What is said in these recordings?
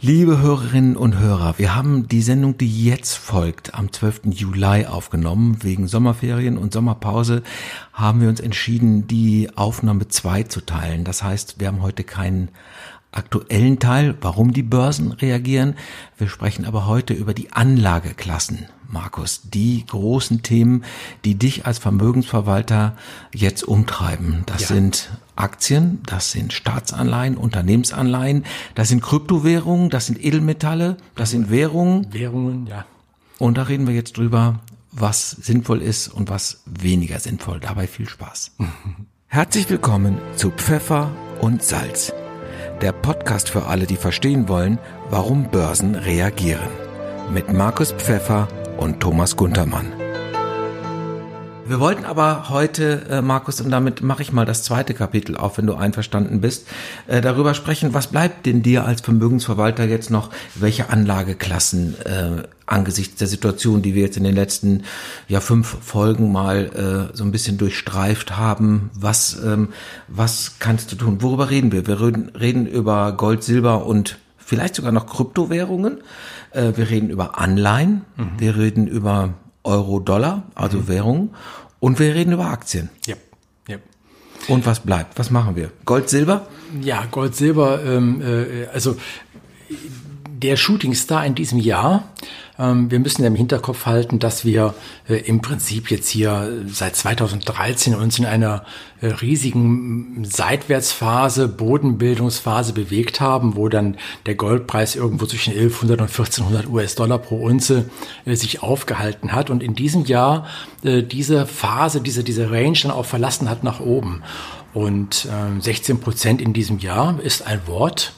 Liebe Hörerinnen und Hörer, wir haben die Sendung, die jetzt folgt, am 12. Juli aufgenommen. Wegen Sommerferien und Sommerpause haben wir uns entschieden, die Aufnahme zwei zu teilen. Das heißt, wir haben heute keinen aktuellen Teil, warum die Börsen reagieren. Wir sprechen aber heute über die Anlageklassen, Markus, die großen Themen, die dich als Vermögensverwalter jetzt umtreiben. Das ja. sind Aktien, das sind Staatsanleihen, Unternehmensanleihen, das sind Kryptowährungen, das sind Edelmetalle, das sind Währungen. Währungen, ja. Und da reden wir jetzt drüber, was sinnvoll ist und was weniger sinnvoll. Dabei viel Spaß. Herzlich willkommen zu Pfeffer und Salz der Podcast für alle, die verstehen wollen, warum Börsen reagieren. Mit Markus Pfeffer und Thomas Guntermann. Wir wollten aber heute, äh, Markus, und damit mache ich mal das zweite Kapitel auf, wenn du einverstanden bist, äh, darüber sprechen, was bleibt denn dir als Vermögensverwalter jetzt noch, welche Anlageklassen äh, angesichts der Situation, die wir jetzt in den letzten ja fünf Folgen mal äh, so ein bisschen durchstreift haben, was ähm, was kannst du tun? Worüber reden wir? Wir reden, reden über Gold, Silber und vielleicht sogar noch Kryptowährungen. Äh, wir reden über Anleihen. Mhm. Wir reden über Euro-Dollar, also mhm. Währung. Und wir reden über Aktien. Ja. ja. Und was bleibt? Was machen wir? Gold, Silber? Ja, Gold, Silber. Ähm, äh, also der Shootingstar in diesem Jahr wir müssen im Hinterkopf halten, dass wir äh, im Prinzip jetzt hier seit 2013 uns in einer äh, riesigen Seitwärtsphase, Bodenbildungsphase bewegt haben, wo dann der Goldpreis irgendwo zwischen 1100 und 1400 US-Dollar pro Unze äh, sich aufgehalten hat und in diesem Jahr diese Phase, diese, diese Range dann auch verlassen hat nach oben. Und 16 Prozent in diesem Jahr ist ein Wort,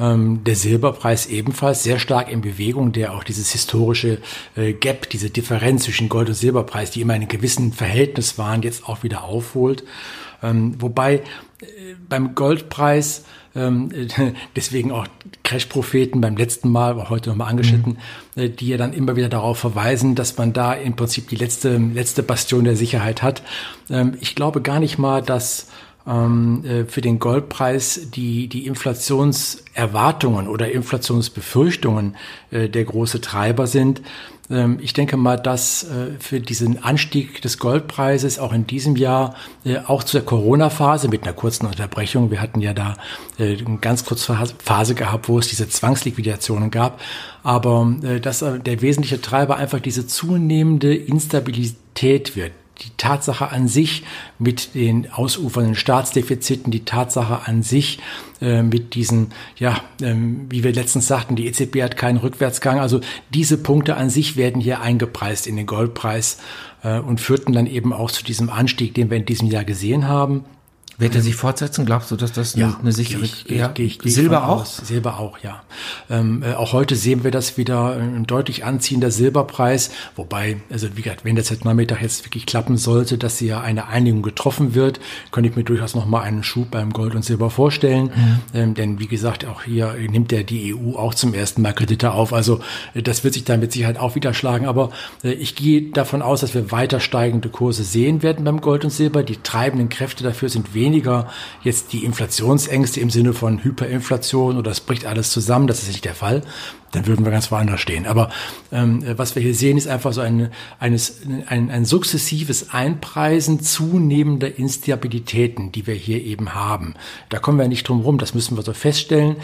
ähm, der Silberpreis ebenfalls sehr stark in Bewegung, der auch dieses historische äh, Gap, diese Differenz zwischen Gold- und Silberpreis, die immer in einem gewissen Verhältnis waren, jetzt auch wieder aufholt. Ähm, wobei äh, beim Goldpreis ähm, deswegen auch Crash-Propheten beim letzten Mal, war heute nochmal angeschnitten, mhm. äh, die ja dann immer wieder darauf verweisen, dass man da im Prinzip die letzte, letzte Bastion der Sicherheit hat. Ähm, ich glaube gar nicht mal, dass für den Goldpreis die, die Inflationserwartungen oder Inflationsbefürchtungen äh, der große Treiber sind. Ähm, ich denke mal, dass äh, für diesen Anstieg des Goldpreises auch in diesem Jahr, äh, auch zur Corona-Phase mit einer kurzen Unterbrechung, wir hatten ja da äh, eine ganz kurze Phase gehabt, wo es diese Zwangsliquidationen gab, aber äh, dass der wesentliche Treiber einfach diese zunehmende Instabilität wird die Tatsache an sich mit den ausufernden Staatsdefiziten, die Tatsache an sich äh, mit diesen, ja, ähm, wie wir letztens sagten, die EZB hat keinen Rückwärtsgang. Also diese Punkte an sich werden hier eingepreist in den Goldpreis äh, und führten dann eben auch zu diesem Anstieg, den wir in diesem Jahr gesehen haben. Wird er sich fortsetzen? Glaubst du, dass das ja, eine sichere ich, ja, geh ich, geh Silber auch? Aus. Silber auch, ja. Ähm, äh, auch heute sehen wir das wieder äh, ein deutlich anziehender Silberpreis, wobei, also wie gesagt, wenn das heute Nachmittag jetzt wirklich klappen sollte, dass hier eine Einigung getroffen wird, könnte ich mir durchaus noch mal einen Schub beim Gold und Silber vorstellen, mhm. ähm, denn wie gesagt, auch hier nimmt ja die EU auch zum ersten Mal Kredite auf, also äh, das wird sich da mit Sicherheit auch wieder schlagen, aber äh, ich gehe davon aus, dass wir weiter steigende Kurse sehen werden beim Gold und Silber. Die treibenden Kräfte dafür sind weniger weniger jetzt die Inflationsängste im Sinne von Hyperinflation oder es bricht alles zusammen, das ist nicht der Fall, dann würden wir ganz woanders stehen. Aber ähm, was wir hier sehen, ist einfach so ein, eines, ein, ein sukzessives Einpreisen zunehmender Instabilitäten, die wir hier eben haben. Da kommen wir nicht drum rum, das müssen wir so feststellen.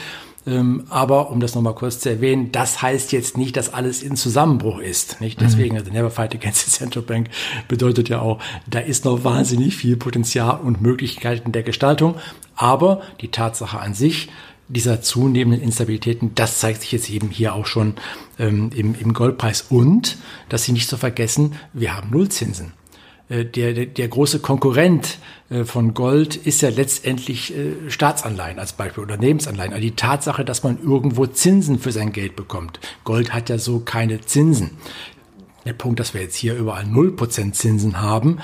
Ähm, aber um das nochmal kurz zu erwähnen, das heißt jetzt nicht, dass alles in Zusammenbruch ist. Nicht? Deswegen, also Never Fight Against the Central Bank bedeutet ja auch, da ist noch wahnsinnig viel Potenzial und Möglichkeiten der Gestaltung. Aber die Tatsache an sich, dieser zunehmenden Instabilitäten, das zeigt sich jetzt eben hier auch schon ähm, im, im Goldpreis. Und, dass Sie nicht zu vergessen, wir haben Nullzinsen. Äh, der, der, der große Konkurrent äh, von Gold ist ja letztendlich äh, Staatsanleihen als Beispiel, Unternehmensanleihen. Also die Tatsache, dass man irgendwo Zinsen für sein Geld bekommt. Gold hat ja so keine Zinsen. Der Punkt, dass wir jetzt hier überall 0% Zinsen haben,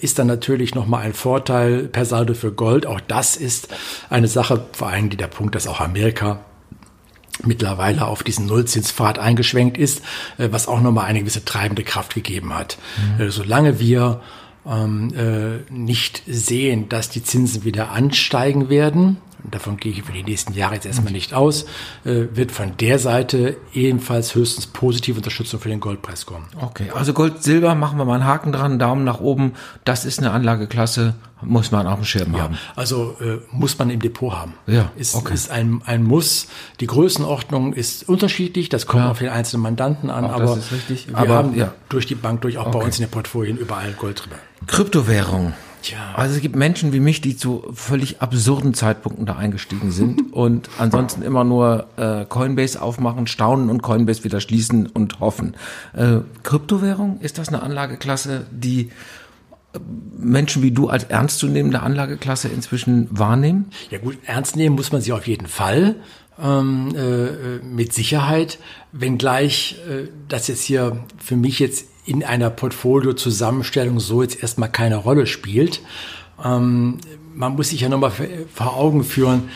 ist dann natürlich nochmal ein Vorteil per Saldo für Gold. Auch das ist eine Sache, vor allem der Punkt, dass auch Amerika mittlerweile auf diesen Nullzinspfad eingeschwenkt ist, äh, was auch nochmal eine gewisse treibende Kraft gegeben hat. Mhm. Äh, solange wir ähm, äh, nicht sehen, dass die Zinsen wieder ansteigen werden, davon gehe ich für die nächsten Jahre jetzt erstmal nicht aus, äh, wird von der Seite ebenfalls höchstens positive Unterstützung für den Goldpreis kommen. Okay, also Gold, Silber, machen wir mal einen Haken dran, Daumen nach oben. Das ist eine Anlageklasse, muss man auf dem Schirm Ja, haben. also äh, muss man im Depot haben. Ja, ist, okay. ist ein, ein Muss. Die Größenordnung ist unterschiedlich, das kommt Klar. auf den einzelnen Mandanten an, Auch aber wir Aber, haben ja. durch die Bank durch auch bei uns in den Portfolien überall Gold drüber. Kryptowährung. Tja. Also es gibt Menschen wie mich, die zu völlig absurden Zeitpunkten da eingestiegen sind und ansonsten immer nur äh, Coinbase aufmachen, staunen und Coinbase wieder schließen und hoffen. Äh, Kryptowährung, ist das eine Anlageklasse, die äh, Menschen wie du als ernstzunehmende Anlageklasse inzwischen wahrnehmen? Ja gut, ernst nehmen muss man sie auf jeden Fall. Ähm, äh, mit Sicherheit, wenngleich äh, das jetzt hier für mich jetzt in einer Portfolio-Zusammenstellung so jetzt erstmal keine Rolle spielt. Ähm, man muss sich ja nochmal vor Augen führen,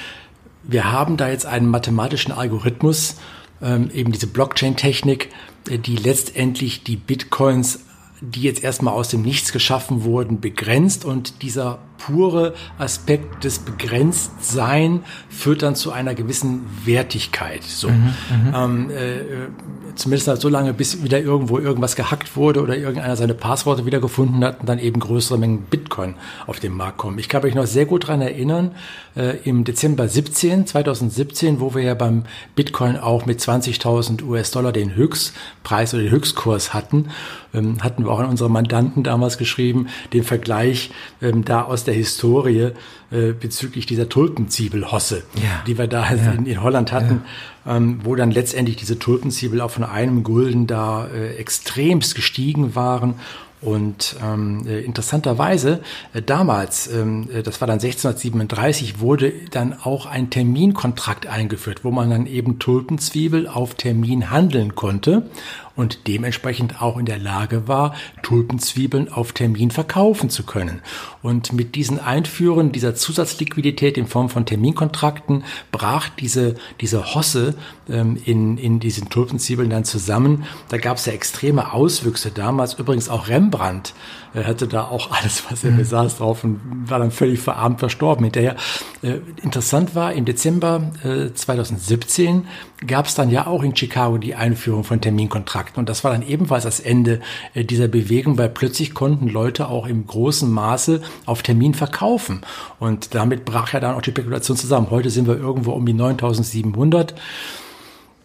wir haben da jetzt einen mathematischen Algorithmus, ähm, eben diese Blockchain-Technik, äh, die letztendlich die Bitcoins, die jetzt erstmal aus dem Nichts geschaffen wurden, begrenzt und dieser pure Aspekt des Begrenztsein führt dann zu einer gewissen Wertigkeit. So, ähm, äh, zumindest halt so lange, bis wieder irgendwo irgendwas gehackt wurde oder irgendeiner seine Passworte wiedergefunden hat und dann eben größere Mengen Bitcoin auf den Markt kommen. Ich kann mich noch sehr gut dran erinnern, äh, im Dezember 17, 2017, wo wir ja beim Bitcoin auch mit 20.000 US-Dollar den Höchstpreis oder den Höchstkurs hatten, ähm, hatten wir auch an unsere Mandanten damals geschrieben, den Vergleich ähm, da aus der Historie äh, bezüglich dieser Tulpenzwiebelhosse, Ja. die wir da in, in Holland hatten, ähm, wo dann letztendlich diese Tulpenzwiebel auch von einem Gulden da äh, extremst gestiegen waren. Und ähm, äh, interessanterweise, äh, damals, ähm, äh, das war dann 1637, wurde dann auch ein Terminkontrakt eingeführt, wo man dann eben Tulpenzwiebel auf Termin handeln konnte und dementsprechend auch in der Lage war, Tulpenzwiebeln auf Termin verkaufen zu können. Und mit diesen Einführen dieser Zusatzliquidität in Form von Terminkontrakten brach diese, diese Hosse ähm, in, in diesen Tulpenzwiebeln dann zusammen. Da gab es ja extreme Auswüchse damals. Übrigens auch Rembrandt äh, hatte da auch alles, was er besaß, drauf und war dann völlig verarmt verstorben hinterher. Äh, interessant war, im Dezember äh, 2017 gab es dann ja auch in Chicago die Einführung von Terminkontrakten. Und das war dann ebenfalls das Ende äh, dieser Bewegung, weil plötzlich konnten Leute auch im großen Maße auf Termin verkaufen. Und damit brach ja dann auch die Spekulation zusammen. Heute sind wir irgendwo um die 9700.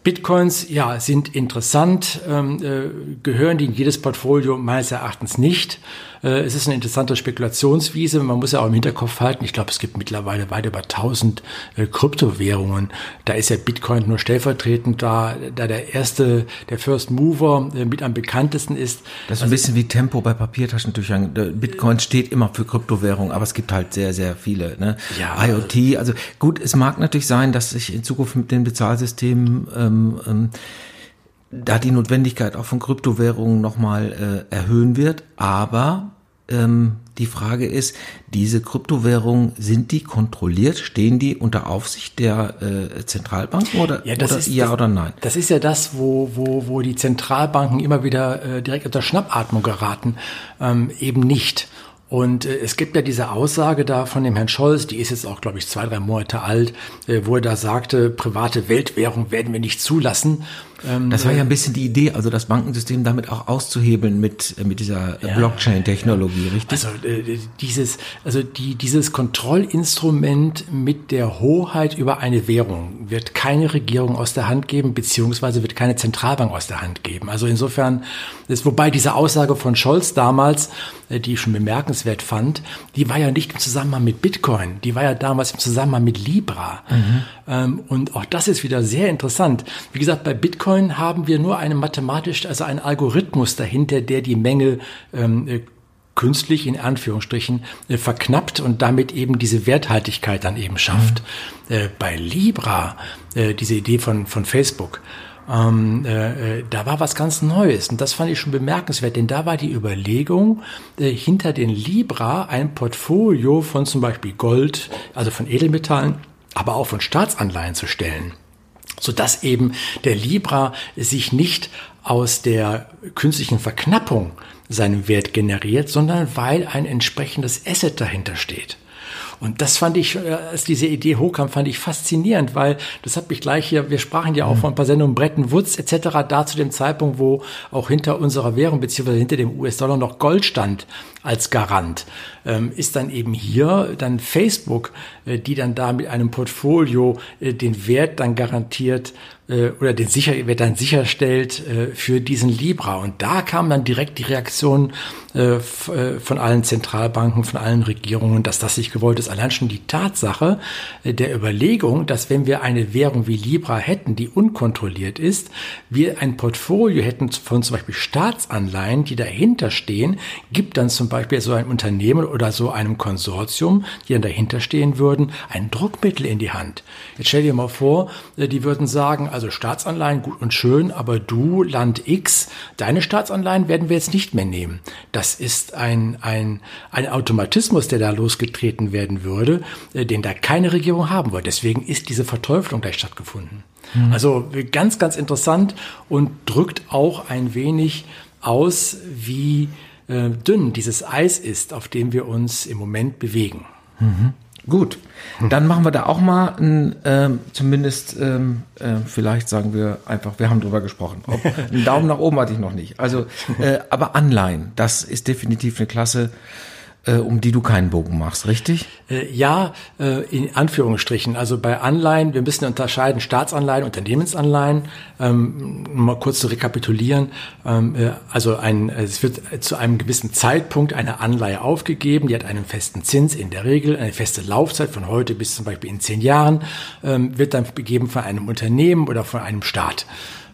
Bitcoins, ja, sind interessant, ähm, äh, gehören die in jedes Portfolio meines Erachtens nicht. Äh, es ist eine interessante Spekulationswiese. Man muss ja auch im Hinterkopf halten, ich glaube, es gibt mittlerweile weit über 1000 äh, Kryptowährungen. Da ist ja Bitcoin nur stellvertretend da, da der erste, der First Mover äh, mit am bekanntesten ist. Das ist ein bisschen wie Tempo bei Papiertaschentüchern. Bitcoin steht immer für Kryptowährung, aber es gibt halt sehr, sehr viele. Ne? Ja. IoT, also gut, es mag natürlich sein, dass sich in Zukunft mit den Bezahlsystemen ähm, ähm, da die Notwendigkeit auch von Kryptowährungen nochmal äh, erhöhen wird, aber ähm, die Frage ist, diese Kryptowährungen, sind die kontrolliert? Stehen die unter Aufsicht der äh, Zentralbanken oder, Ja, das oder ist, ja das, oder nein? Das ist ja das, wo, wo, wo die Zentralbanken immer wieder äh, direkt unter Schnappatmung geraten. Ähm, eben nicht. Und äh, es gibt ja diese Aussage da von dem Herrn Scholz, die ist jetzt auch, glaube ich, zwei, drei Monate alt, äh, wo er da sagte, private Weltwährung werden wir nicht zulassen. Ähm, Das war ja ein bisschen die Idee, also das Bankensystem damit auch auszuhebeln mit, äh, mit dieser äh, Blockchain-Technologie, richtig? Also äh, dieses, also die, dieses Kontrollinstrument mit der Hoheit über eine Währung wird keine Regierung aus der Hand geben, beziehungsweise wird keine Zentralbank aus der Hand geben. Also insofern ist, wobei diese Aussage von Scholz damals, äh, die ich schon bemerkenswert fand, die war ja nicht im Zusammenhang mit Bitcoin, die war ja damals im Zusammenhang mit Libra. Ähm, und auch das ist wieder sehr interessant. Wie gesagt, bei Bitcoin haben wir nur eine mathematisch, also einen Algorithmus dahinter, der die Menge ähm, äh, künstlich in Anführungsstrichen äh, verknappt und damit eben diese Werthaltigkeit dann eben schafft. Äh, bei Libra, äh, diese Idee von, von Facebook, ähm, äh, äh, da war was ganz Neues und das fand ich schon bemerkenswert, denn da war die Überlegung, hinter den Libra ein Portfolio von zum Beispiel Gold, also von Edelmetallen, aber auch von Staatsanleihen zu stellen sodass eben der Libra sich nicht aus der künstlichen Verknappung seinen Wert generiert, sondern weil ein entsprechendes Asset dahinter steht. Und das fand ich, äh, als diese Idee hochkam, fand ich faszinierend, weil das hat mich gleich hier, wir sprachen ja auch mhm. von ein paar Sendungen Bretton Woods etc., da zu dem Zeitpunkt, wo auch hinter unserer Währung beziehungsweise hinter dem US-Dollar noch Gold stand als Garant, ähm, ist dann eben hier dann Facebook, äh, die dann da mit einem Portfolio äh, den Wert dann garantiert äh, oder den sicher, wird dann sicherstellt äh, für diesen Libra. Und da kam dann direkt die Reaktion äh, äh, von allen Zentralbanken, von allen Regierungen, dass das nicht gewollt ist. Allein schon die Tatsache äh, der Überlegung, dass wenn wir eine Währung wie Libra hätten, die unkontrolliert ist, wir ein Portfolio hätten von zum Beispiel Staatsanleihen, die dahinter stehen, gibt dann zum Beispiel so ein Unternehmen oder so einem Konsortium, die dann dahinter stehen würden, ein Druckmittel in die Hand. Jetzt stell dir mal vor, die würden sagen, also Staatsanleihen gut und schön, aber du, Land X, deine Staatsanleihen werden wir jetzt nicht mehr nehmen. Das ist ein, ein, ein Automatismus, der da losgetreten werden würde, äh, den da keine Regierung haben wollte. Deswegen ist diese Verteuflung gleich stattgefunden. Mhm. Also ganz, ganz interessant und drückt auch ein wenig aus, wie äh, dünn dieses Eis ist, auf dem wir uns im Moment bewegen. Mhm. Gut, dann machen wir da auch mal ein, ähm, zumindest, ähm, äh, vielleicht sagen wir einfach, wir haben drüber gesprochen. Ob, einen Daumen nach oben hatte ich noch nicht. Also, äh, aber Anleihen, das ist definitiv eine Klasse, äh, um die du keinen Bogen machst, richtig? Äh, ja, äh, in Anführungsstrichen. Also bei Anleihen, wir müssen unterscheiden Staatsanleihen, Unternehmensanleihen. Ähm, mal kurz zu rekapitulieren. Ähm, äh, also ein, es wird zu einem gewissen Zeitpunkt eine Anleihe aufgegeben, die hat einen festen Zins in der Regel, eine feste Laufzeit von heute bis zum Beispiel in zehn Jahren, ähm, wird dann begeben von einem Unternehmen oder von einem Staat.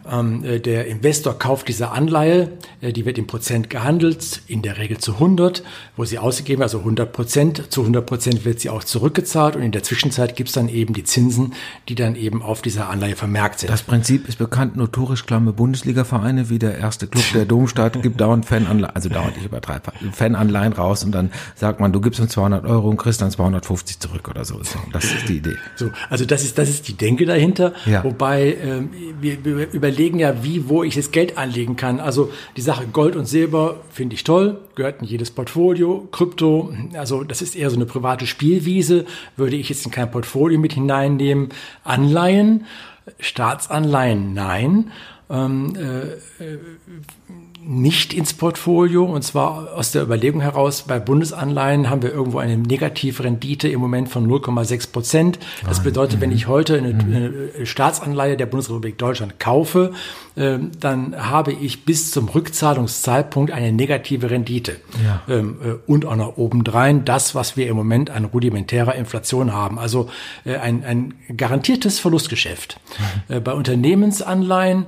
Ähm, äh, der Investor kauft diese Anleihe, äh, die wird im Prozent gehandelt, in der Regel zu 100, wo sie ausgegeben, also 100 Prozent. Zu 100 Prozent wird sie auch zurückgezahlt und in der Zwischenzeit gibt es dann eben die Zinsen, die dann eben auf dieser Anleihe vermerkt sind. Das Prinzip ist bekannt, notorisch klamme Bundesliga-Vereine wie der erste Club der Domstadt gibt dauernd Fananleihen, also dauernd, ich übertreibe, Fananleihen raus und dann sagt man, du gibst uns 200 Euro und kriegst dann 250 zurück oder so. Das ist die Idee. So, also das ist, das ist die Denke dahinter, ja. wobei ähm, wir, wir über überlegen ja, wie, wo ich das Geld anlegen kann. Also die Sache Gold und Silber finde ich toll, gehört in jedes Portfolio. Krypto, also das ist eher so eine private Spielwiese, würde ich jetzt in kein Portfolio mit hineinnehmen. Anleihen, Staatsanleihen, nein. Ähm, äh, äh nicht ins Portfolio und zwar aus der Überlegung heraus, bei Bundesanleihen haben wir irgendwo eine negative Rendite im Moment von 0,6 Prozent. Das bedeutet, wenn ich heute eine, mhm. eine Staatsanleihe der Bundesrepublik Deutschland kaufe, ähm, dann habe ich bis zum Rückzahlungszeitpunkt eine negative Rendite. Ja. Ähm, äh, und auch noch obendrein das, was wir im Moment an rudimentärer Inflation haben. Also äh, ein, ein garantiertes Verlustgeschäft. Mhm. Äh, bei Unternehmensanleihen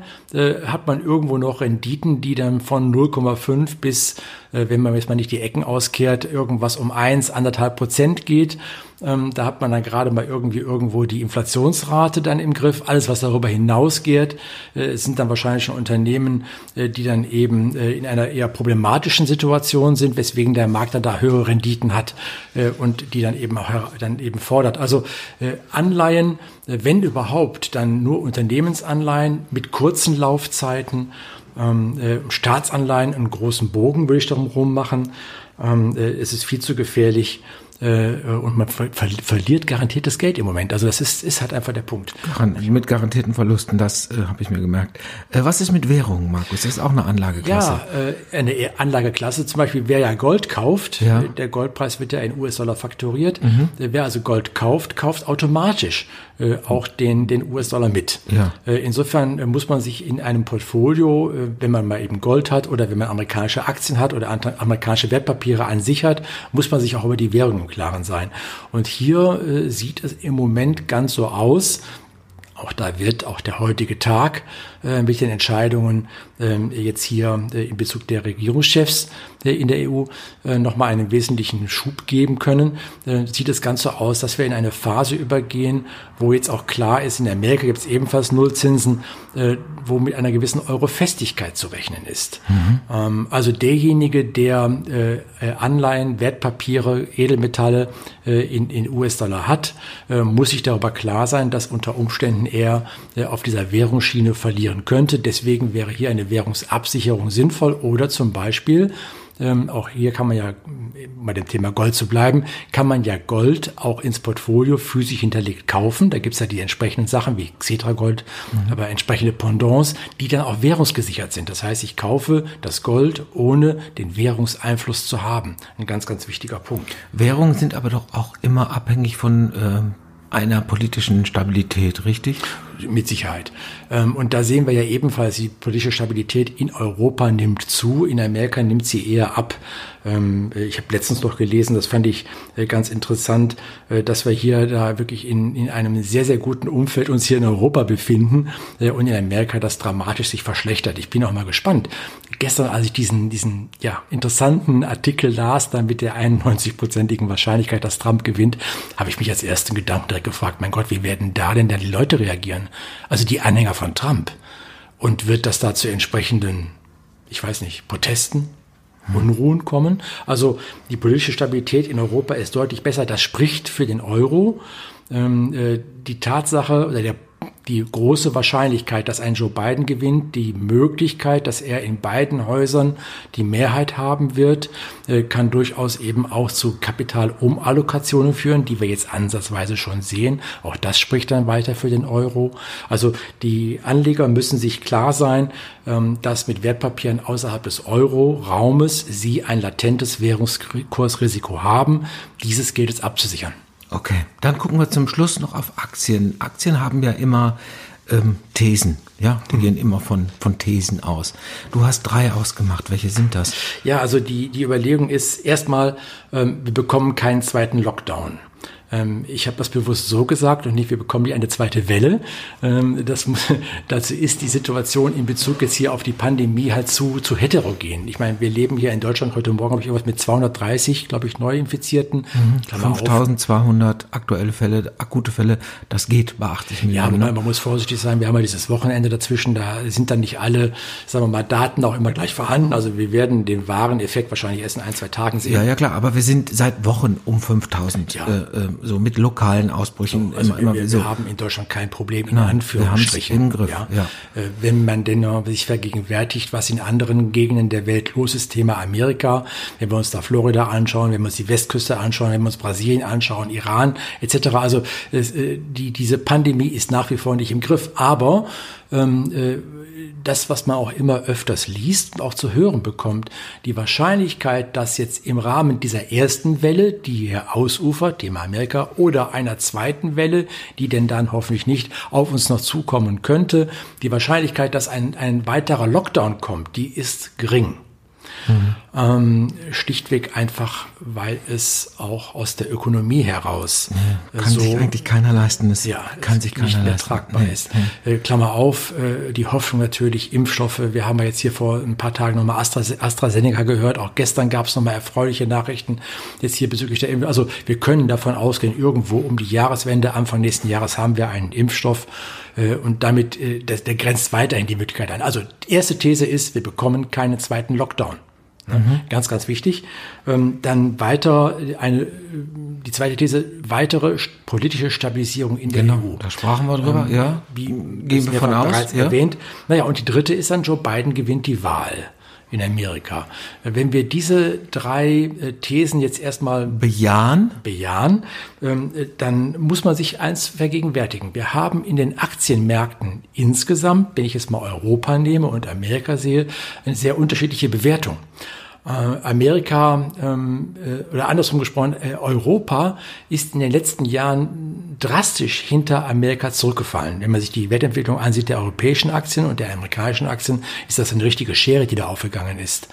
hat man irgendwo noch Renditen, die dann von 0,5 bis, wenn man jetzt mal nicht die Ecken auskehrt, irgendwas um eins, anderthalb Prozent geht. Ähm, da hat man dann gerade mal irgendwie irgendwo die Inflationsrate dann im Griff. Alles, was darüber hinausgeht, äh, sind dann wahrscheinlich schon Unternehmen, äh, die dann eben äh, in einer eher problematischen Situation sind, weswegen der Markt dann da höhere Renditen hat äh, und die dann eben auch dann eben fordert. Also äh, Anleihen, äh, wenn überhaupt, dann nur Unternehmensanleihen mit kurzen Laufzeiten. Ähm, Staatsanleihen einen großen Bogen würde ich darum rum machen. Ähm, es ist viel zu gefährlich, äh, und man ver verliert garantiertes Geld im Moment. Also das ist, ist halt einfach der Punkt. Mit garantierten Verlusten, das äh, habe ich mir gemerkt. Äh, was ist mit Währungen, Markus? Das ist auch eine Anlageklasse. Ja, äh, eine Anlageklasse zum Beispiel, wer ja Gold kauft, ja. der Goldpreis wird ja in US-Dollar fakturiert, mhm. wer also Gold kauft, kauft automatisch äh, auch den, den US-Dollar mit. Ja. Äh, insofern äh, muss man sich in einem Portfolio, äh, wenn man mal eben Gold hat oder wenn man amerikanische Aktien hat oder amerikanische Wertpapiere an sich hat, muss man sich auch über die Währung im Klaren sein. Und hier äh, sieht es im Moment ganz so aus, auch da wird auch der heutige Tag äh, mit den Entscheidungen äh, jetzt hier äh, in Bezug der Regierungschefs äh, in der EU äh, nochmal einen wesentlichen Schub geben können. Äh, sieht es ganz so aus, dass wir in eine Phase übergehen, wo jetzt auch klar ist, in Amerika gibt es ebenfalls Nullzinsen, äh, wo mit einer gewissen Eurofestigkeit zu rechnen ist. Mhm. Ähm, also derjenige, der Anleihen, Wertpapiere, Edelmetalle in, in US-Dollar hat, äh, muss sich darüber klar sein, dass unter Umständen er äh, auf dieser Währungsschiene verlieren könnte. Deswegen wäre hier eine Währungsabsicherung sinnvoll oder zum Beispiel ähm, auch hier kann man ja, bei dem Thema Gold zu bleiben, kann man ja Gold auch ins Portfolio physisch hinterlegt kaufen. Da gibt's ja die entsprechenden Sachen wie Xetra Gold, mhm. aber entsprechende Pendants, die dann auch währungsgesichert sind. Das heißt, ich kaufe das Gold, ohne den Währungseinfluss zu haben. Ein ganz, ganz wichtiger Punkt. Währungen sind aber doch auch immer abhängig von äh, einer politischen Stabilität, richtig? Mit Sicherheit. Ähm, und da sehen wir ja ebenfalls, die politische Stabilität in Europa nimmt zu, in Amerika nimmt sie eher ab. Ähm, ich habe letztens noch gelesen, das fand ich äh, ganz interessant, äh, dass wir hier da wirklich in, in einem sehr, sehr guten Umfeld uns hier in Europa befinden äh, und in Amerika das dramatisch sich verschlechtert. Ich bin auch mal gespannt. Gestern, als ich diesen, diesen ja, interessanten Artikel las, dann mit der 91-prozentigen Wahrscheinlichkeit, dass Trump gewinnt, habe ich mich als ersten Gedanken direkt gefragt, mein Gott, wie werden da denn da die Leute reagieren? Also die Anhänger von Trump. Und wird das da zu entsprechenden, ich weiß nicht, Protesten, Unruhen kommen. Also die politische Stabilität in Europa ist deutlich besser. Das spricht für den Euro. Ähm, äh, die Tatsache oder der die große Wahrscheinlichkeit, dass ein Joe Biden gewinnt, die Möglichkeit, dass er in beiden Häusern die Mehrheit haben wird, äh, kann durchaus eben auch zu Kapitalumallokationen führen, die wir jetzt ansatzweise schon sehen. Auch das spricht dann weiter für den Euro. Also die Anleger müssen sich klar sein, ähm, dass mit Wertpapieren außerhalb des Euro-Raumes sie ein latentes Währungskursrisiko haben. Dieses gilt es abzusichern. Okay, dann gucken wir zum Schluss noch auf Aktien. Aktien haben ja immer ähm, Thesen, ja, die gehen immer von, von Thesen aus. Du hast drei ausgemacht, welche sind das? Ja, also die, die Überlegung ist erstmal, ähm, wir bekommen keinen zweiten Lockdown. Ähm, ich habe das bewusst so gesagt und nicht, wir bekommen hier eine zweite Welle. Ähm, das, dazu ist die Situation in Bezug jetzt hier auf die Pandemie halt zu, zu heterogen. Ich meine, wir leben hier in Deutschland heute Morgen, habe ich irgendwas mit 230, glaube ich, Neuinfizierten. Mhm. 5200 aktuelle Fälle, akute Fälle, das geht bei 80 Millionen. Ja, ne? man muss vorsichtig sein, wir haben ja dieses Wochenende dazwischen, da sind dann nicht alle, sagen wir mal, Daten auch immer gleich vorhanden. Also wir werden den wahren Effekt wahrscheinlich erst in ein, zwei Tagen sehen. Ja, ja, klar, aber wir sind seit Wochen um 5000 ja. äh, äh so mit lokalen Ausbrüchen. Also immer, wir, so. wir haben in Deutschland kein Problem, in Nein, Anführungsstrichen. Im Griff, ja. ja. Äh, wenn man denn sich vergegenwärtigt, was in anderen Gegenden der Welt los ist, Thema Amerika, wenn wir uns da Florida anschauen, wenn wir uns die Westküste anschauen, wenn wir uns Brasilien anschauen, Iran etc. Also äh, die, diese Pandemie ist nach wie vor nicht im Griff, aber ähm, äh, das, was man auch immer öfters liest und auch zu hören bekommt, die Wahrscheinlichkeit, dass jetzt im Rahmen dieser ersten Welle, die hier ausufert, Thema Amerika, oder einer zweiten Welle, die denn dann hoffentlich nicht auf uns noch zukommen könnte, die Wahrscheinlichkeit, dass ein, ein weiterer Lockdown kommt, die ist gering. Mhm. Ähm, schlichtweg einfach, weil es auch aus der Ökonomie heraus ja, kann so, sich eigentlich keiner leisten. Das ja, kann sich keiner nicht mehr leisten. tragbar nee, ist. Nee. Äh, Klammer auf, äh, die Hoffnung natürlich, Impfstoffe. Wir haben ja jetzt hier vor ein paar Tagen nochmal Astra, AstraZeneca gehört. Auch gestern gab es nochmal erfreuliche Nachrichten jetzt hier bezüglich der Impfung. Also wir können davon ausgehen, irgendwo um die Jahreswende, Anfang nächsten Jahres haben wir einen Impfstoff äh, und damit, der, der grenzt weiterhin die Möglichkeit ein. Also die erste These ist, wir bekommen keinen zweiten Lockdown. Mhm. Ganz, ganz wichtig. Ähm, dann weiter eine, die zweite These, weitere weitere Stabilisierung in genau, der EU. Da sprachen wir drüber, ähm, ja. Wie gehen wir von aus? Bereits ja. erwähnt. Naja, und die dritte ist dann, Joe Biden gewinnt die Wahl in Amerika. Wenn wir diese drei äh, Thesen jetzt erstmal bejahen, bejahen, ähm, dann muss man sich eins vergegenwärtigen. Wir haben in den Aktienmärkten insgesamt, wenn ich jetzt mal Europa nehme und Amerika sehe, eine sehr unterschiedliche Bewertung. Äh, Amerika ähm, äh, oder andersrum gesprochen, äh, Europa ist in den letzten Jahren drastisch hinter Amerika zurückgefallen. Wenn man sich die Wertentwicklung ansieht der europäischen Aktien und der amerikanischen Aktien, ist das eine richtige Schere, die da aufgegangen ist.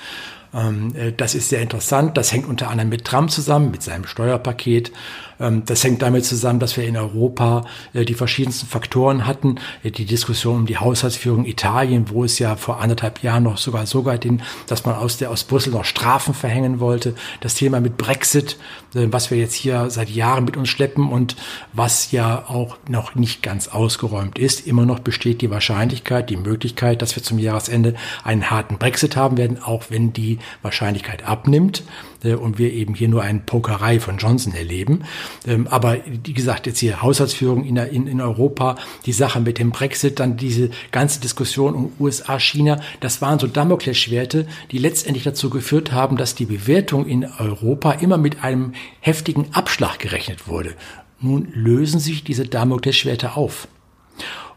Ähm, äh, das ist sehr interessant. Das hängt unter anderem mit Trump zusammen, mit seinem Steuerpaket. Ähm, das hängt damit zusammen, dass wir in Europa äh, die verschiedensten Faktoren hatten. Äh, die Diskussion um die Haushaltsführung Italien, wo es ja vor anderthalb Jahren noch sogar sogar den, dass man aus der aus Brüssel noch Strafen verhängen wollte. Das Thema mit Brexit, äh, was wir jetzt hier seit Jahren mit uns schleppen und was ja auch noch nicht ganz ausgeräumt ist. Immer noch besteht die Wahrscheinlichkeit, die Möglichkeit, dass wir zum Jahresende einen harten Brexit haben werden, auch wenn die Wahrscheinlichkeit abnimmt. Äh, und wir eben hier nur eine Pokerei von Johnson erleben. Ähm, aber wie gesagt, jetzt hier Haushaltsführung in, in, in Europa, die Sache mit dem Brexit, dann diese ganze Diskussion um USA, China, das waren so Damoklesschwerte, die letztendlich dazu geführt haben, dass die Bewertung in Europa immer mit einem heftigen Abschlag gerechnet wurde. Nun lösen sich diese Damoklesschwerte auf.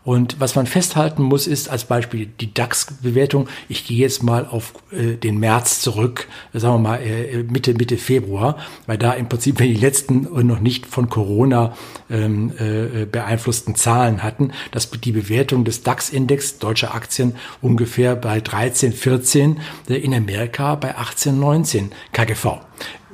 Und was man festhalten muss, ist als Beispiel die DAX-Bewertung. Ich gehe jetzt mal auf äh, den März zurück, sagen wir mal äh, Mitte, Mitte Februar, weil da im Prinzip wir die letzten noch nicht von Corona ähm, äh, beeinflussten Zahlen hatten, dass die Bewertung des DAX-Index deutscher Aktien ungefähr bei 13, 14, äh, in Amerika bei 18, 19 KGV.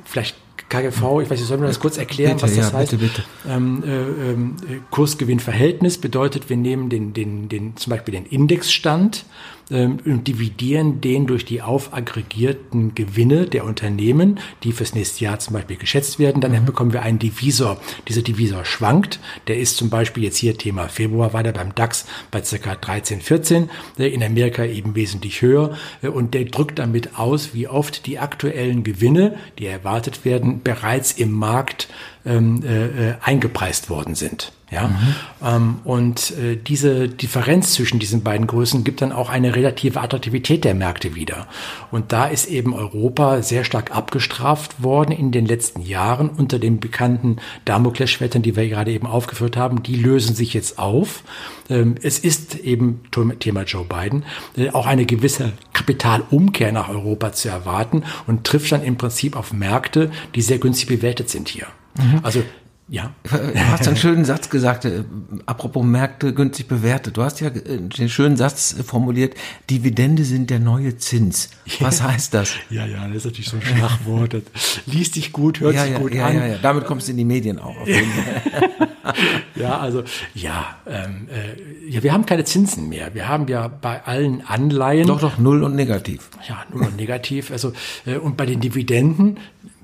Vielleicht KGV, ich weiß nicht, sollen wir das kurz erklären, bitte, was das ja, heißt? Bitte, bitte. Ähm, äh, ähm, Kursgewinnverhältnis bedeutet, wir nehmen den, den, den, zum Beispiel den Indexstand und dividieren den durch die aufaggregierten Gewinne der Unternehmen, die fürs nächste Jahr zum Beispiel geschätzt werden. Dann mhm. bekommen wir einen Divisor. Dieser Divisor schwankt. Der ist zum Beispiel jetzt hier Thema Februar war der beim DAX bei circa 13, 14, äh, in Amerika eben wesentlich höher äh, und der drückt damit aus, wie oft die aktuellen Gewinne, die erwartet werden, bereits im Markt ähm, äh, äh eingepreist worden sind. Ja, mhm. ähm, und äh, diese Differenz zwischen diesen beiden Größen gibt dann auch eine relative Attraktivität der Märkte wieder. Und da ist eben Europa sehr stark abgestraft worden in den letzten Jahren unter den bekannten Damoklesschwertern, die wir gerade eben aufgeführt haben. Die lösen sich jetzt auf. Ähm, es ist eben Thema Joe Biden äh, auch eine gewisse Kapitalumkehr nach Europa zu erwarten und trifft dann im Prinzip auf Märkte, die sehr günstig bewertet sind hier. Mhm. Also ja. Du hast einen schönen Satz gesagt, äh, apropos Märkte günstig bewertet. Du hast ja äh, den schönen Satz formuliert, Dividende sind der neue Zins. Was heißt das? Ja, ja, das ist natürlich so ein Schlagwort. Das liest dich gut, hört ja, sich ja, gut ja, an. Ja, ja, damit kommst du in die Medien auch. ja, also ja, ähm, äh, ja, wir haben keine Zinsen mehr. Wir haben ja bei allen Anleihen. Doch, doch, null und negativ. Ja, null und negativ. Also, äh, und bei den Dividenden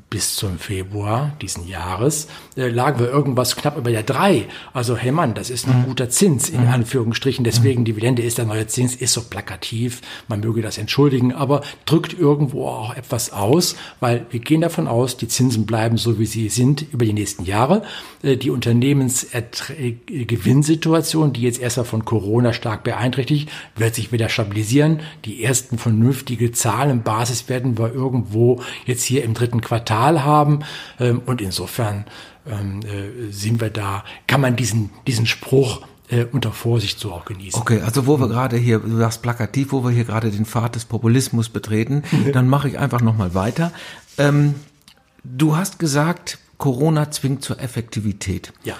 bis zum Februar diesen Jahres äh, lagen wir irgendwas knapp über der drei. Also hey Mann, das ist ein mhm. guter Zins in mhm. Anführungsstrichen. Deswegen mhm. Dividende ist der neue Zins, ist so plakativ. Man möge das entschuldigen, aber drückt irgendwo auch etwas aus, weil wir gehen davon aus, die Zinsen bleiben so wie sie sind über die nächsten Jahre. Äh, die Unternehmensgewinnsituation, die jetzt erstmal von Corona stark beeinträchtigt, wird sich wieder stabilisieren. Die ersten vernünftige Zahlenbasis werden wir irgendwo jetzt hier im dritten Quartal Kapital haben. Ähm, und insofern ähm, äh, sind wir da, kann man diesen, diesen Spruch äh, unter Vorsicht so auch genießen. Okay, also wo wir gerade hier, du sagst plakativ, wo wir hier gerade den Pfad des Populismus betreten, dann mache ich einfach nochmal weiter. Ähm, du hast gesagt, Corona zwingt zur Effektivität. Ja.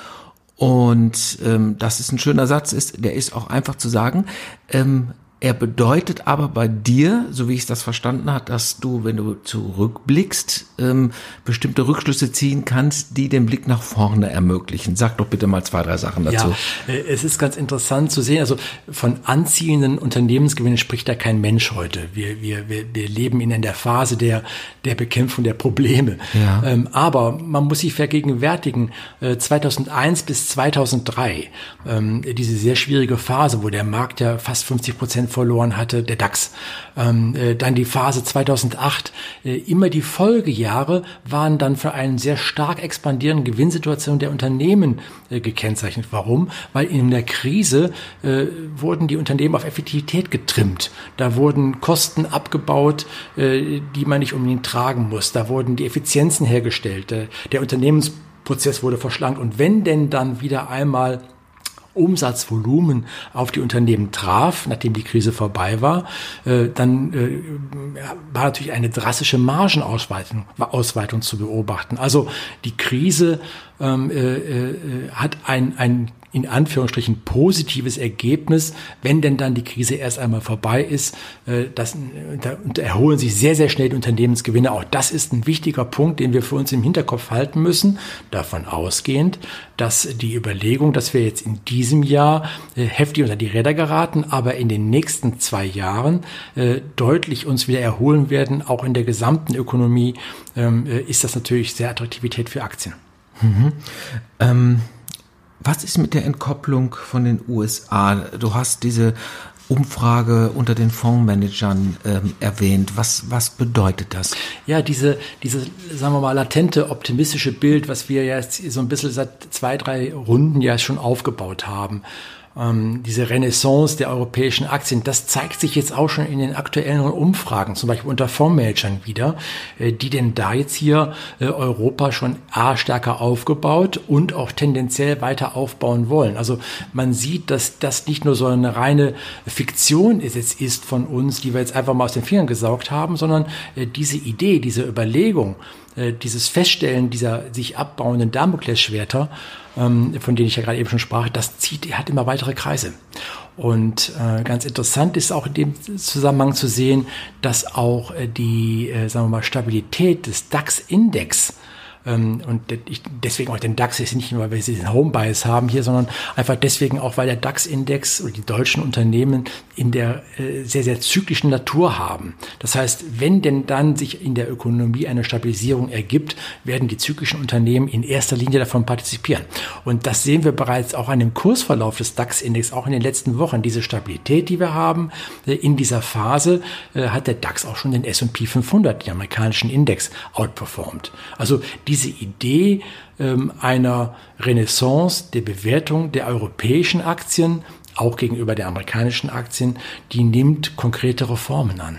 Und ähm, das ist ein schöner Satz, ist, der ist auch einfach zu sagen. Ähm, er bedeutet aber bei dir, so wie ich das verstanden habe, dass du, wenn du zurückblickst, ähm, bestimmte Rückschlüsse ziehen kannst, die den Blick nach vorne ermöglichen. Sag doch bitte mal zwei, drei Sachen dazu. Ja, äh, es ist ganz interessant zu sehen. Also von anziehenden Unternehmensgewinnen spricht da kein Mensch heute. Wir, wir, wir, wir leben in der Phase der, der Bekämpfung der Probleme. Ja. Ähm, aber man muss sich vergegenwärtigen, äh, 2001 bis 2003, ähm, diese sehr schwierige Phase, wo der Markt ja fast 50 Prozent Prozent verloren hatte, der DAX. Ähm, äh, dann die Phase 2008. Äh, immer die Folgejahre waren dann für einen sehr stark expandierenden Gewinnsituation der Unternehmen äh, gekennzeichnet. Warum? Weil in der Krise äh, wurden die Unternehmen auf Effektivität getrimmt. Da wurden Kosten abgebaut, äh, die man nicht unbedingt tragen muss. Da wurden die Effizienzen hergestellt. Der, der Unternehmensprozess wurde verschlankt. Und wenn denn dann wieder einmal Umsatzvolumen auf die Unternehmen traf, nachdem die Krise vorbei war, äh, dann äh, war natürlich eine drastische Margenausweitung Ausweitung zu beobachten. Also die Krise ähm, äh, hat ein, ein in Anführungsstrichen positives Ergebnis, wenn denn dann die Krise erst einmal vorbei ist. Äh, das, da, erholen sich sehr, sehr schnell die Unternehmensgewinne. Auch das ist ein wichtiger Punkt, den wir für uns im Hinterkopf halten müssen, davon ausgehend, dass die Überlegung, dass wir jetzt in diesem Jahr äh, heftig unter die Räder geraten, aber in den nächsten zwei Jahren äh, deutlich uns wieder erholen werden, auch in der gesamten Ökonomie, ähm, ist das natürlich sehr Attraktivität für Aktien. Mhm. Ähm was ist mit der Entkopplung von den USA? Du hast diese Umfrage unter den Fondsmanagern ähm, erwähnt. Was, was bedeutet das? Ja, diese, diese, sagen wir mal, latente optimistische Bild, was wir jetzt so ein bisschen seit zwei, drei Runden ja schon aufgebaut haben ähm, diese Renaissance der europäischen Aktien, das zeigt sich jetzt auch schon in den aktuellen Umfragen, zum Beispiel unter Fondsmanagern wieder, äh, die denn da jetzt hier äh, Europa schon A stärker aufgebaut und auch tendenziell weiter aufbauen wollen. Also man sieht, dass das nicht nur so eine reine Fiktion ist, jetzt ist von uns, die wir jetzt einfach mal aus den Fingern gesaugt haben, sondern äh, diese Idee, diese Überlegung, äh, dieses Feststellen dieser sich abbauenden Damoklesschwerter, ähm, von denen ich ja gerade eben schon sprach, das zieht, hat immer weitere Kreise. Und äh, ganz interessant ist auch in dem Zusammenhang zu sehen, dass auch äh, die, äh, sagen wir mal, Stabilität des DAX-Index und ich, deswegen auch den DAX ist nicht nur, weil wir den Home Bias haben hier, sondern einfach deswegen auch, weil der DAX-Index oder die deutschen Unternehmen in der äh, sehr, sehr zyklischen Natur haben. Das heißt, wenn denn dann sich in der Ökonomie eine Stabilisierung ergibt, werden die zyklischen Unternehmen in erster Linie davon partizipieren. Und das sehen wir bereits auch an dem Kursverlauf des DAX-Index, auch in den letzten Wochen. Diese Stabilität, die wir haben, äh, in dieser Phase äh, hat der DAX auch schon den S&P 500, den amerikanischen Index, outperformed. Also die diese Idee ähm, einer Renaissance der Bewertung der europäischen Aktien, auch gegenüber der amerikanischen Aktien, die nimmt konkretere Formen an.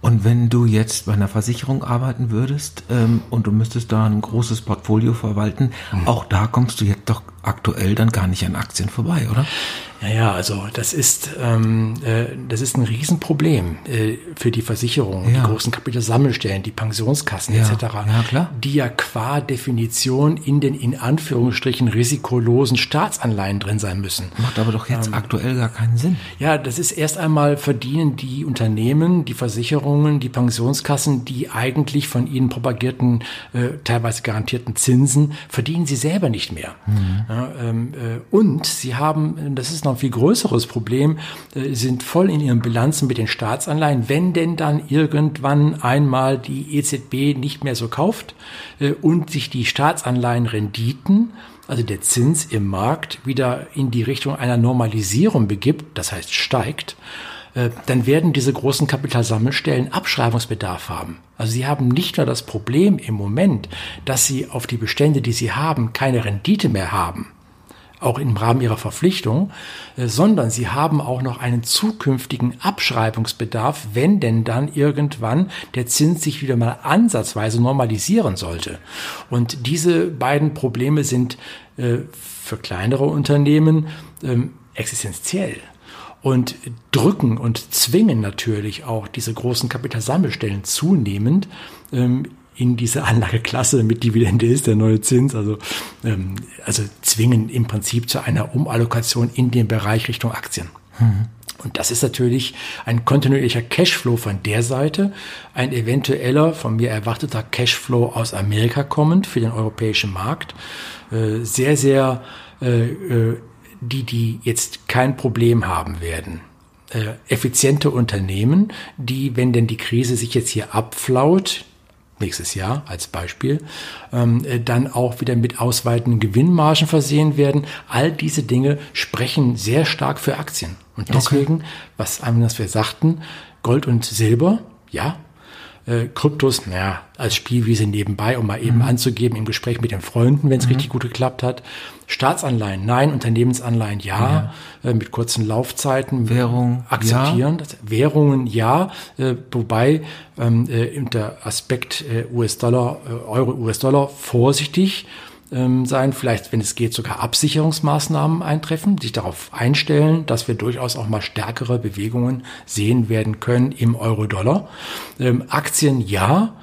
Und wenn du jetzt bei einer Versicherung arbeiten würdest ähm, und du müsstest da ein großes Portfolio verwalten, mhm. auch da kommst du jetzt doch aktuell dann gar nicht an Aktien vorbei, oder? Ja, ja, also das ist, ähm, äh, das ist ein Riesenproblem äh, für die Versicherung, ja. die großen Kapitalsammelstellen, die Pensionskassen ja. etc., ja, klar. die ja qua Definition in den in Anführungsstrichen risikolosen Staatsanleihen drin sein müssen. Macht aber doch jetzt ähm, aktuell gar keinen Sinn. Ja, das ist erst einmal verdienen die Unternehmen, die Versicherungen, die Pensionskassen, die eigentlich von ihnen propagierten, äh, teilweise garantierten Zinsen, verdienen sie selber nicht mehr. Mhm. Ja, ähm, äh, und sie haben, das ist noch ein viel größeres Problem, äh, sind voll in ihren Bilanzen mit den Staatsanleihen. Wenn denn dann irgendwann einmal die EZB nicht mehr so kauft äh, und sich die Staatsanleihenrenditen also der Zins im Markt wieder in die Richtung einer Normalisierung begibt, das heißt steigt, äh, dann werden diese großen Kapitalsammelstellen Abschreibungsbedarf haben. Also sie haben nicht nur das Problem im Moment, dass sie auf die Bestände, die sie haben, keine Rendite mehr haben, auch im Rahmen ihrer Verpflichtung, äh, sondern sie haben auch noch einen zukünftigen Abschreibungsbedarf, wenn denn dann irgendwann der Zins sich wieder mal ansatzweise normalisieren sollte. Und diese beiden Probleme sind äh, für kleinere Unternehmen ähm, existenziell und drücken und zwingen natürlich auch diese großen Kapitalsammelstellen zunehmend ähm, in diese Anlageklasse mit Dividende ist der neue Zins, also, ähm, also zwingen im Prinzip zu einer Umallokation in den Bereich Richtung Aktien. Mhm. Und das ist natürlich ein kontinuierlicher Cashflow von der Seite, ein eventueller, von mir erwarteter Cashflow aus Amerika kommend für den europäischen Markt. Äh, sehr, sehr, äh, äh, die, die jetzt kein Problem haben werden. Äh, effiziente Unternehmen, die, wenn denn die Krise sich jetzt hier abflaut, nächstes Jahr als Beispiel, ähm, äh, dann auch wieder mit ausweitenden Gewinnmargen versehen werden. All diese Dinge sprechen sehr stark für Aktien. Und deswegen, okay. was was wir sagten, Gold und Silber, ja, äh, Kryptos, naja, als Spielwiese nebenbei, um mal eben mhm. anzugeben im Gespräch mit den Freunden, wenn es mhm. richtig gut geklappt hat. Staatsanleihen, nein, Unternehmensanleihen, ja, ja. Äh, mit kurzen Laufzeiten. Währung, akzeptieren. Ja. Währungen, ja, äh, wobei ähm, äh, der Aspekt äh, US-Dollar, äh, Euro, US-Dollar vorsichtig ähm, sein, vielleicht, wenn es geht, sogar Absicherungsmaßnahmen eintreffen, sich darauf einstellen, dass wir durchaus auch mal stärkere Bewegungen sehen werden können im Euro-Dollar. Ähm, Aktien ja,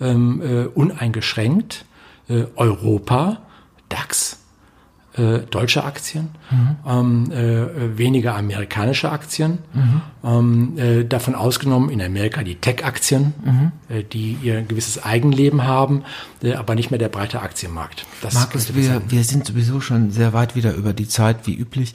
ähm, äh, uneingeschränkt. Äh, Europa, DAX, äh, deutsche Aktien, mhm. ähm, äh, weniger amerikanische Aktien. Mhm. Ähm, äh, davon ausgenommen in Amerika die Tech-Aktien, mhm. äh, die ihr gewisses Eigenleben haben, äh, aber nicht mehr der breite Aktienmarkt. Das Markus, wir, wir sind sowieso schon sehr weit wieder über die Zeit, wie üblich.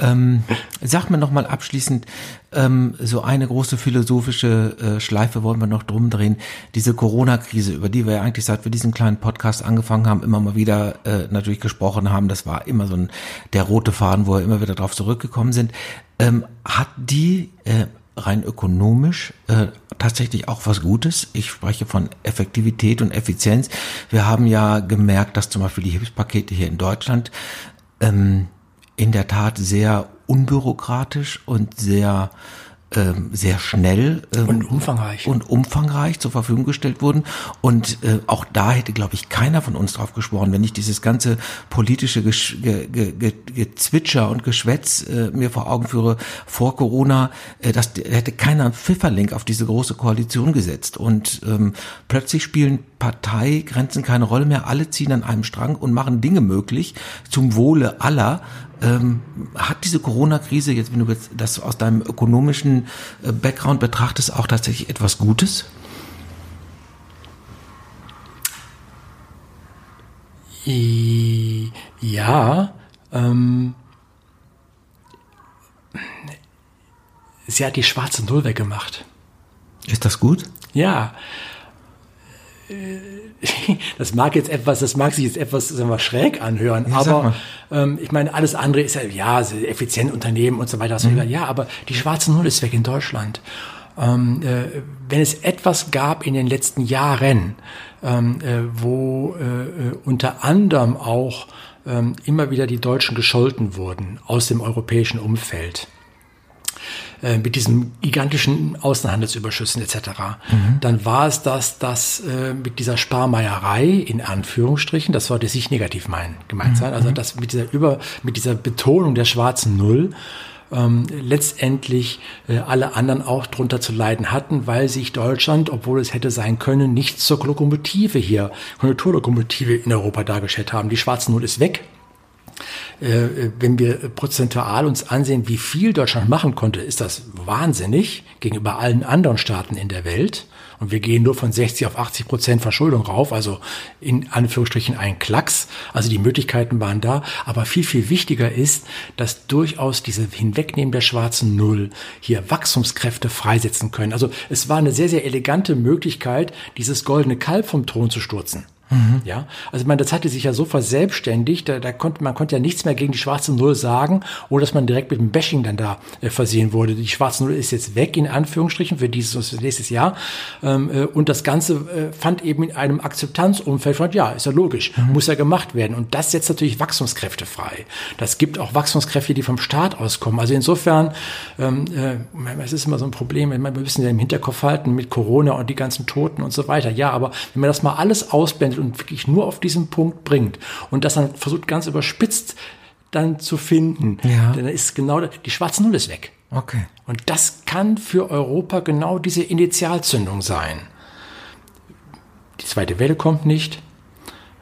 ähm, sag mir noch mal abschließend, ähm, so eine große philosophische äh, Schleife wollen wir noch drum drehen. Diese Corona-Krise, über die wir ja eigentlich seit wir diesen kleinen Podcast angefangen haben, immer mal wieder äh, natürlich gesprochen haben, das war immer so ein, der rote Faden, wo wir immer wieder drauf zurückgekommen sind. Ähm, hat die äh, rein ökonomisch äh, tatsächlich auch was Gutes. Ich spreche von Effektivität und Effizienz. Wir haben ja gemerkt, dass zum Beispiel die Hilfspakete hier in Deutschland ähm, in der Tat sehr unbürokratisch und sehr ähm, sehr schnell ähm, und umfangreich. und umfangreich zur Verfügung gestellt wurden. Und äh, auch da hätte glaube ich keiner von uns drauf geschworen, wenn ich dieses ganze politische Gesch ge ge ge Gezwitscher und Geschwätz äh, mir vor Augen führe vor Corona, äh, das hätte keiner einen Pfifferlink auf diese große Koalition gesetzt. Und ähm, plötzlich spielen Parteigrenzen keine Rolle mehr, alle ziehen an einem Strang und machen Dinge möglich zum Wohle aller ähm, hat diese Corona-Krise, jetzt wenn du das aus deinem ökonomischen äh, Background betrachtest, auch tatsächlich etwas Gutes? Ja, ähm, sie hat die schwarze Null weggemacht. Ist das gut? Ja. das mag jetzt etwas, das mag sich jetzt etwas sagen wir, schräg anhören, ja, aber ähm, ich meine, alles andere ist ja, ja, effizient Unternehmen und so weiter. Mhm. Ja, aber die schwarze Null ist weg in Deutschland. Ähm, äh, wenn es etwas gab in den letzten Jahren, ähm, äh, wo äh, äh unter anderem auch ähm, immer wieder die Deutschen gescholten wurden aus dem europäischen Umfeld, äh, mit diesen gigantischen Außenhandelsüberschüssen etc. Mhm. Dann war es das, dass äh, mit dieser Sparmeierei in Anführungsstrichen, das sollte sich negativ meinen, gemeint mhm. sein, also das mit dieser über mit dieser Betonung der schwarzen Null ähm, letztendlich äh, alle anderen auch drunter zu leiden hatten, weil sich Deutschland, obwohl es hätte sein können, nicht zur Lokomotive hier, Konjunkturlokomotive in Europa dargestellt haben. Die schwarze Null ist weg. Äh, wenn wir prozentual uns ansehen, wie viel Deutschland machen konnte, ist das wahnsinnig gegenüber allen anderen Staaten in der Welt. Und wir gehen nur von 60 auf 80 Prozent Verschuldung rauf, also in Anführungsstrichen ein Klacks. Also die Möglichkeiten waren da. Aber viel, viel wichtiger ist, dass durchaus diese Hinwegnehmen der schwarzen Null hier Wachstumskräfte freisetzen können. Also es war eine sehr, sehr elegante Möglichkeit, dieses goldene Kalb vom Thron zu stürzen. Mhm. Ja, also man, das hatte sich ja so verselbstständigt, da, da konnte man konnte ja nichts mehr gegen die schwarze Null sagen, oder dass man direkt mit dem Bashing dann da äh, versehen wurde. Die schwarze Null ist jetzt weg in Anführungsstrichen für dieses und nächstes Jahr ähm, äh, und das Ganze äh, fand eben in einem Akzeptanzumfeld von ja, ist ja logisch, mhm. muss ja gemacht werden und das setzt natürlich Wachstumskräfte frei. Das gibt auch Wachstumskräfte, die vom Staat auskommen. Also insofern, ähm, äh, es ist immer so ein Problem, wir müssen ja im Hinterkopf halten mit Corona und die ganzen Toten und so weiter. Ja, aber wenn man das mal alles ausblendet und wirklich nur auf diesen Punkt bringt und das dann versucht ganz überspitzt dann zu finden, ja. dann ist genau die schwarze Null ist weg. Okay. Und das kann für Europa genau diese Initialzündung sein. Die zweite Welle kommt nicht.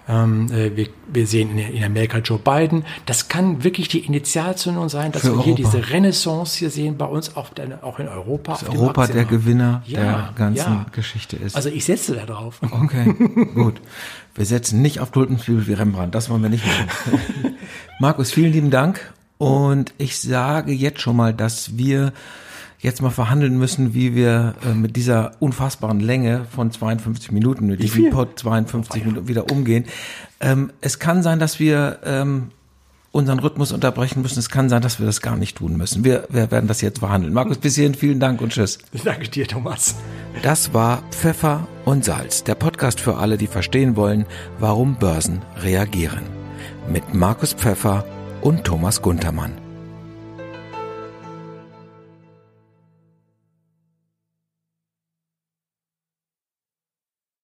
Ähm, äh, wir, wir, sehen in, in, Amerika Joe Biden. Das kann wirklich die Initialzündung sein, dass Für wir Europa. hier diese Renaissance hier sehen bei uns, auch, auch in Europa. Dass Europa der Gewinner ja, der ganzen ja. Geschichte ist. Also ich setze da drauf. Okay, gut. Wir setzen nicht auf Tulpenflügel wie Rembrandt. Das wollen wir nicht machen. Markus, vielen lieben Dank. Und ich sage jetzt schon mal, dass wir jetzt mal verhandeln müssen, wie wir äh, mit dieser unfassbaren Länge von 52 Minuten, mit diesem Pod 52 Minuten wieder umgehen. Ähm, es kann sein, dass wir ähm, unseren Rhythmus unterbrechen müssen. Es kann sein, dass wir das gar nicht tun müssen. Wir, wir werden das jetzt verhandeln. Markus, bis hierhin vielen Dank und tschüss. Ich danke dir, Thomas. Das war Pfeffer und Salz, der Podcast für alle, die verstehen wollen, warum Börsen reagieren. Mit Markus Pfeffer und Thomas Guntermann.